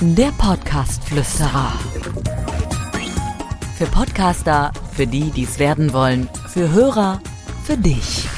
Der Podcast-Flüsterer. Für Podcaster, für die, die es werden wollen, für Hörer, für dich.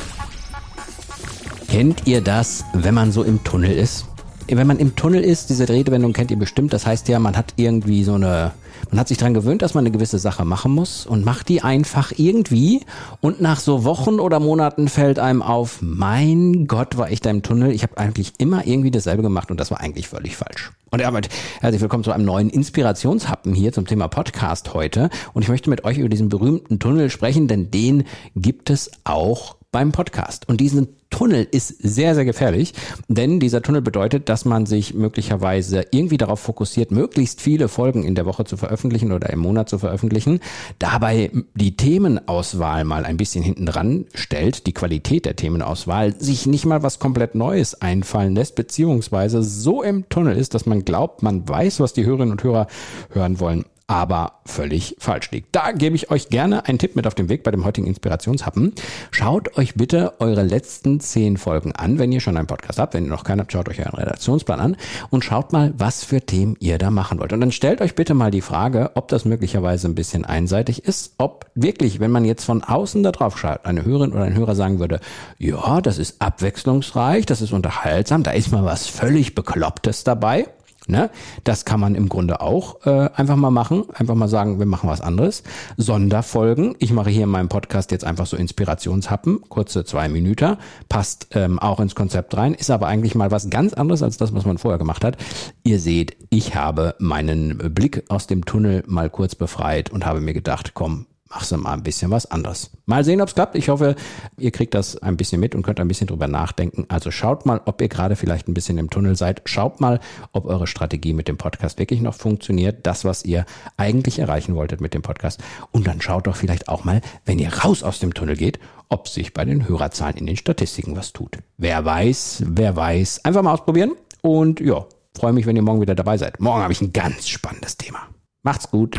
Kennt ihr das, wenn man so im Tunnel ist? Wenn man im Tunnel ist, diese Redewendung kennt ihr bestimmt. Das heißt ja, man hat irgendwie so eine, man hat sich dran gewöhnt, dass man eine gewisse Sache machen muss und macht die einfach irgendwie. Und nach so Wochen oder Monaten fällt einem auf, mein Gott, war ich da im Tunnel. Ich habe eigentlich immer irgendwie dasselbe gemacht und das war eigentlich völlig falsch. Und damit herzlich willkommen zu einem neuen Inspirationshappen hier zum Thema Podcast heute. Und ich möchte mit euch über diesen berühmten Tunnel sprechen, denn den gibt es auch beim Podcast. Und diesen Tunnel ist sehr, sehr gefährlich, denn dieser Tunnel bedeutet, dass man sich möglicherweise irgendwie darauf fokussiert, möglichst viele Folgen in der Woche zu veröffentlichen oder im Monat zu veröffentlichen, dabei die Themenauswahl mal ein bisschen hinten dran stellt, die Qualität der Themenauswahl, sich nicht mal was komplett Neues einfallen lässt, beziehungsweise so im Tunnel ist, dass man glaubt, man weiß, was die Hörerinnen und Hörer hören wollen aber völlig falsch liegt. Da gebe ich euch gerne einen Tipp mit auf den Weg bei dem heutigen Inspirationshappen. Schaut euch bitte eure letzten zehn Folgen an, wenn ihr schon einen Podcast habt. Wenn ihr noch keinen habt, schaut euch euren Redaktionsplan an und schaut mal, was für Themen ihr da machen wollt. Und dann stellt euch bitte mal die Frage, ob das möglicherweise ein bisschen einseitig ist, ob wirklich, wenn man jetzt von außen da drauf schaut, eine Hörerin oder ein Hörer sagen würde, ja, das ist abwechslungsreich, das ist unterhaltsam, da ist mal was völlig Beklopptes dabei Ne? Das kann man im Grunde auch äh, einfach mal machen. Einfach mal sagen, wir machen was anderes. Sonderfolgen. Ich mache hier in meinem Podcast jetzt einfach so Inspirationshappen, kurze zwei Minuten. Passt ähm, auch ins Konzept rein, ist aber eigentlich mal was ganz anderes als das, was man vorher gemacht hat. Ihr seht, ich habe meinen Blick aus dem Tunnel mal kurz befreit und habe mir gedacht, komm, machst du mal ein bisschen was anderes. Mal sehen, ob es klappt. Ich hoffe, ihr kriegt das ein bisschen mit und könnt ein bisschen drüber nachdenken. Also schaut mal, ob ihr gerade vielleicht ein bisschen im Tunnel seid. Schaut mal, ob eure Strategie mit dem Podcast wirklich noch funktioniert. Das, was ihr eigentlich erreichen wolltet mit dem Podcast. Und dann schaut doch vielleicht auch mal, wenn ihr raus aus dem Tunnel geht, ob sich bei den Hörerzahlen in den Statistiken was tut. Wer weiß, wer weiß. Einfach mal ausprobieren. Und ja, freue mich, wenn ihr morgen wieder dabei seid. Morgen habe ich ein ganz spannendes Thema. Macht's gut.